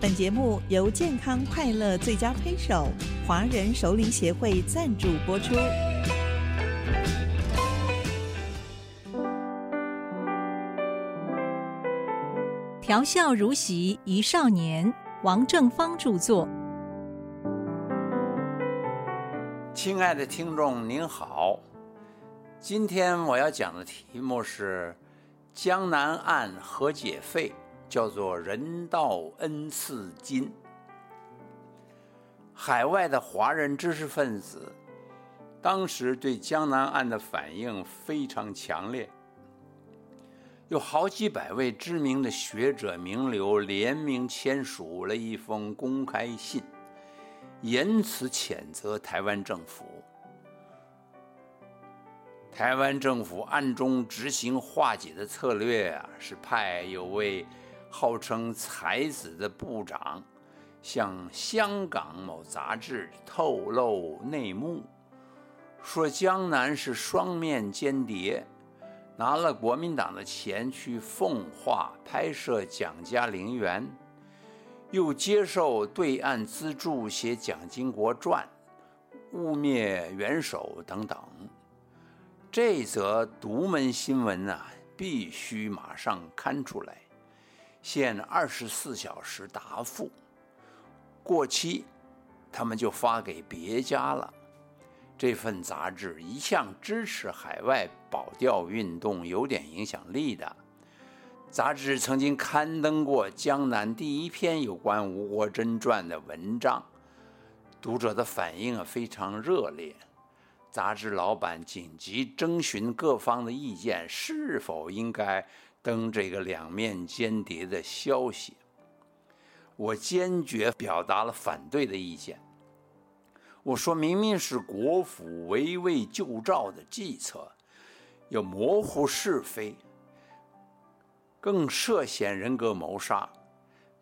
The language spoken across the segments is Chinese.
本节目由健康快乐最佳推手华人首领协会赞助播出。调笑如席一少年，王正芳著作。亲爱的听众您好，今天我要讲的题目是江南案和解费，叫做人道恩赐金。海外的华人知识分子当时对江南案的反应非常强烈。有好几百位知名的学者名流联名签署了一封公开信，严词谴责台湾政府。台湾政府暗中执行化解的策略啊，是派有位号称才子的部长，向香港某杂志透露内幕，说江南是双面间谍。拿了国民党的钱去奉化拍摄《蒋家陵园》，又接受对岸资助写《蒋经国传》，污蔑元首等等。这则独门新闻啊，必须马上刊出来，限二十四小时答复，过期，他们就发给别家了。这份杂志一向支持海外保钓运动，有点影响力的。杂志曾经刊登过江南第一篇有关吴国桢传的文章，读者的反应啊非常热烈。杂志老板紧急征询各方的意见，是否应该登这个两面间谍的消息。我坚决表达了反对的意见。我说明明是国府围魏救赵的计策，要模糊是非，更涉嫌人格谋杀。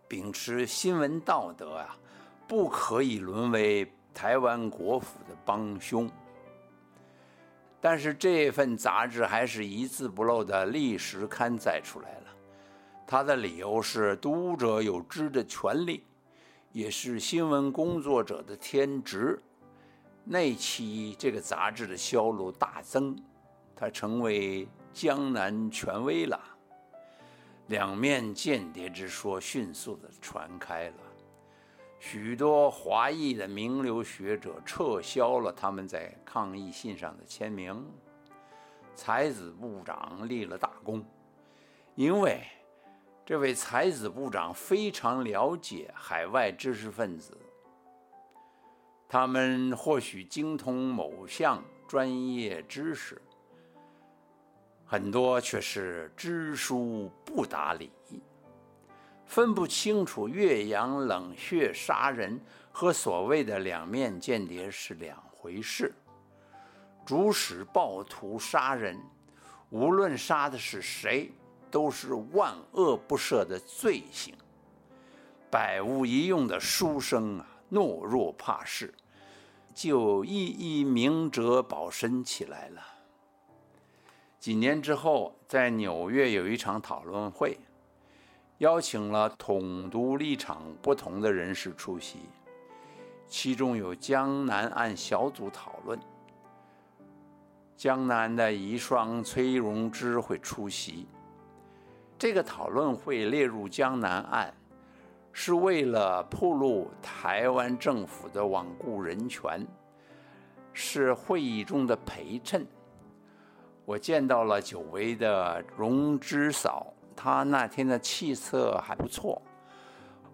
秉持新闻道德啊，不可以沦为台湾国府的帮凶。但是这份杂志还是一字不漏的历史刊载出来了，他的理由是读者有知的权利，也是新闻工作者的天职。那期这个杂志的销路大增，它成为江南权威了。两面间谍之说迅速的传开了，许多华裔的名流学者撤销了他们在抗议信上的签名。才子部长立了大功，因为这位才子部长非常了解海外知识分子。他们或许精通某项专业知识，很多却是知书不达理，分不清楚岳阳冷血杀人和所谓的两面间谍是两回事。主使暴徒杀人，无论杀的是谁，都是万恶不赦的罪行。百无一用的书生啊！懦弱怕事，就一一明哲保身起来了。几年之后，在纽约有一场讨论会，邀请了统独立场不同的人士出席，其中有江南案小组讨论。江南的遗孀崔荣芝会出席这个讨论会，列入江南案。是为了铺露台湾政府的罔顾人权，是会议中的陪衬。我见到了久违的荣之嫂，他那天的气色还不错。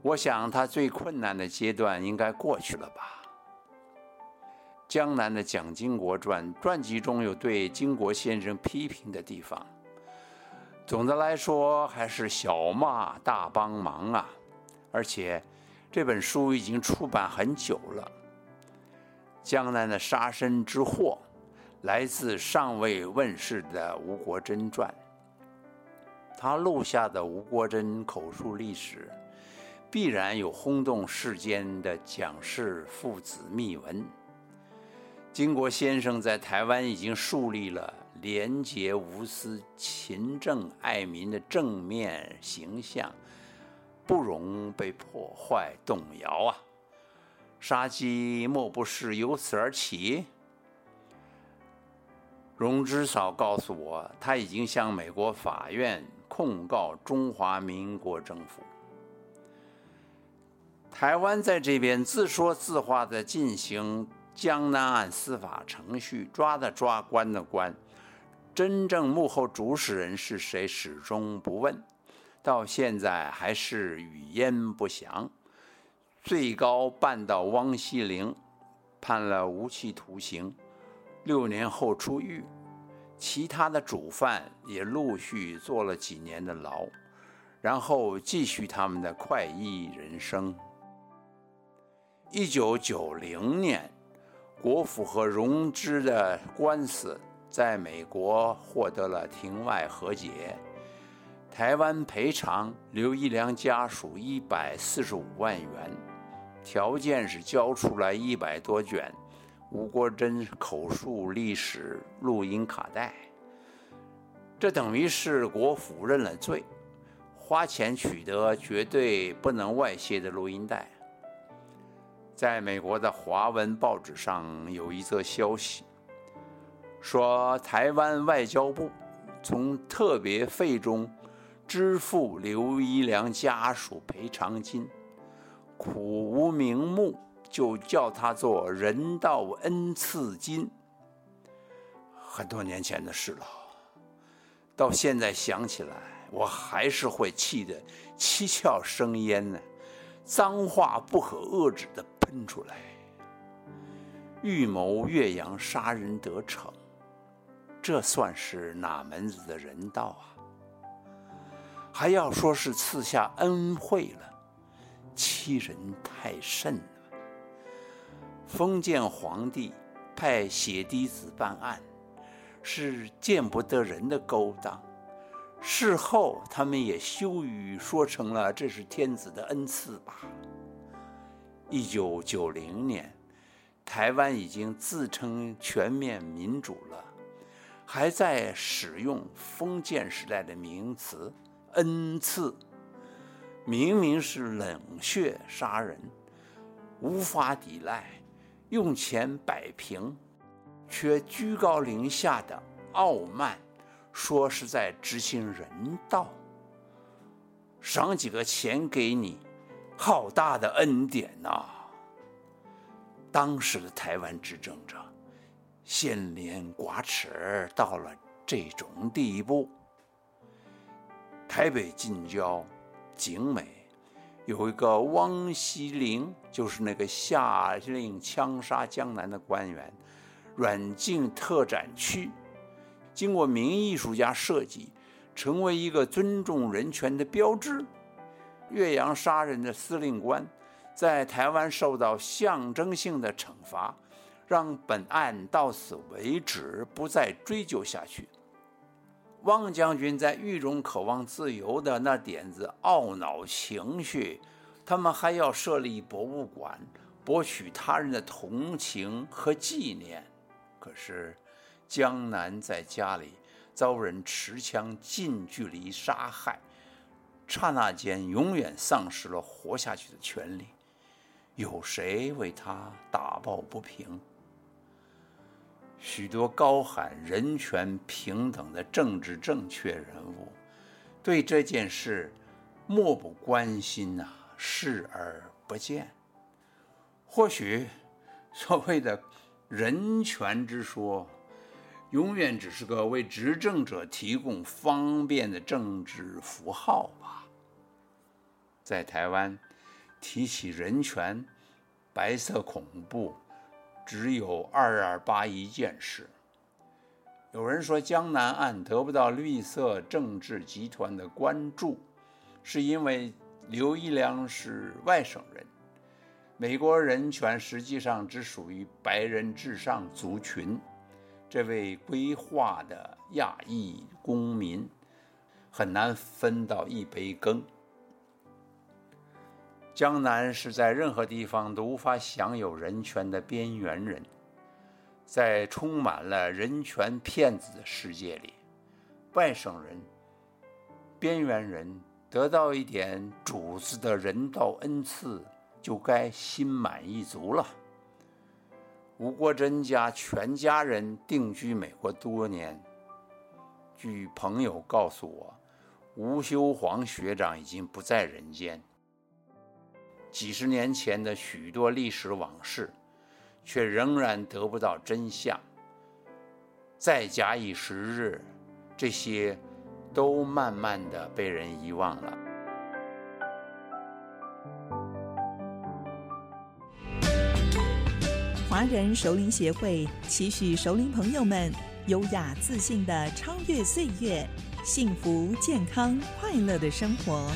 我想他最困难的阶段应该过去了吧。江南的《蒋经国传》传记中有对经国先生批评的地方，总的来说还是小骂大帮忙啊。而且，这本书已经出版很久了。江南的杀身之祸，来自尚未问世的吴国桢传。他录下的吴国桢口述历史，必然有轰动世间的蒋氏父子秘闻。金国先生在台湾已经树立了廉洁无私、勤政爱民的正面形象。不容被破坏动摇啊！杀机莫不是由此而起？荣之嫂告诉我，他已经向美国法院控告中华民国政府。台湾在这边自说自话的进行江南案司法程序，抓的抓，关的关，真正幕后主使人是谁，始终不问，到现在还是语焉不详。最高办到汪希龄，判了无期徒刑，六年后出狱，其他的主犯也陆续坐了几年的牢，然后继续他们的快意人生。一九九零年，国府和荣之的官司在美国获得了庭外和解，台湾赔偿刘一良家属一百四十五万元，条件是交出来一百多卷吴国桢口述历史录音卡带。这等于是国府认了罪，花钱取得绝对不能外泄的录音带。在美国的华文报纸上有一则消息，说台湾外交部从特别费中支付刘一良家属赔偿金，苦无名目，就叫他做人道恩赐金。很多年前的事了，到现在想起来，我还是会气得七窍生烟呢，脏话不可遏制的。喷出来，预谋岳阳杀人得逞，这算是哪门子的人道啊？还要说是赐下恩惠了，欺人太甚。封建皇帝派血滴子办案，是见不得人的勾当。事后他们也羞于说成了这是天子的恩赐吧。一九九零年，台湾已经自称全面民主了，还在使用封建时代的名词“恩赐”，明明是冷血杀人，无法抵赖，用钱摆平，却居高临下的傲慢，说是在执行人道，赏几个钱给你。好大的恩典呐！当时的台湾执政者，先廉寡耻到了这种地步。台北近郊景美有一个汪锡龄，就是那个下令枪杀江南的官员，软禁特展区，经过名艺术家设计，成为一个尊重人权的标志。岳阳杀人的司令官，在台湾受到象征性的惩罚，让本案到此为止，不再追究下去。汪将军在狱中渴望自由的那点子懊恼情绪，他们还要设立博物馆，博取他人的同情和纪念。可是，江南在家里遭人持枪近距离杀害。刹那间，永远丧失了活下去的权利。有谁为他打抱不平？许多高喊人权平等的政治正确人物，对这件事漠不关心呐，视而不见。或许，所谓的人权之说，永远只是个为执政者提供方便的政治符号吧。在台湾，提起人权、白色恐怖，只有二二八一件事。有人说，江南案得不到绿色政治集团的关注，是因为刘一良是外省人。美国人权实际上只属于白人至上族群。这位规划的亚裔公民，很难分到一杯羹。江南是在任何地方都无法享有人权的边缘人，在充满了人权骗子的世界里，外省人、边缘人得到一点主子的人道恩赐，就该心满意足了。吴国珍家全家人定居美国多年，据朋友告诉我，吴修煌学长已经不在人间。几十年前的许多历史往事，却仍然得不到真相。再假以时日，这些。都慢慢的被人遗忘了。华人熟龄协会期许熟龄朋友们优雅自信的超越岁月，幸福健康快乐的生活。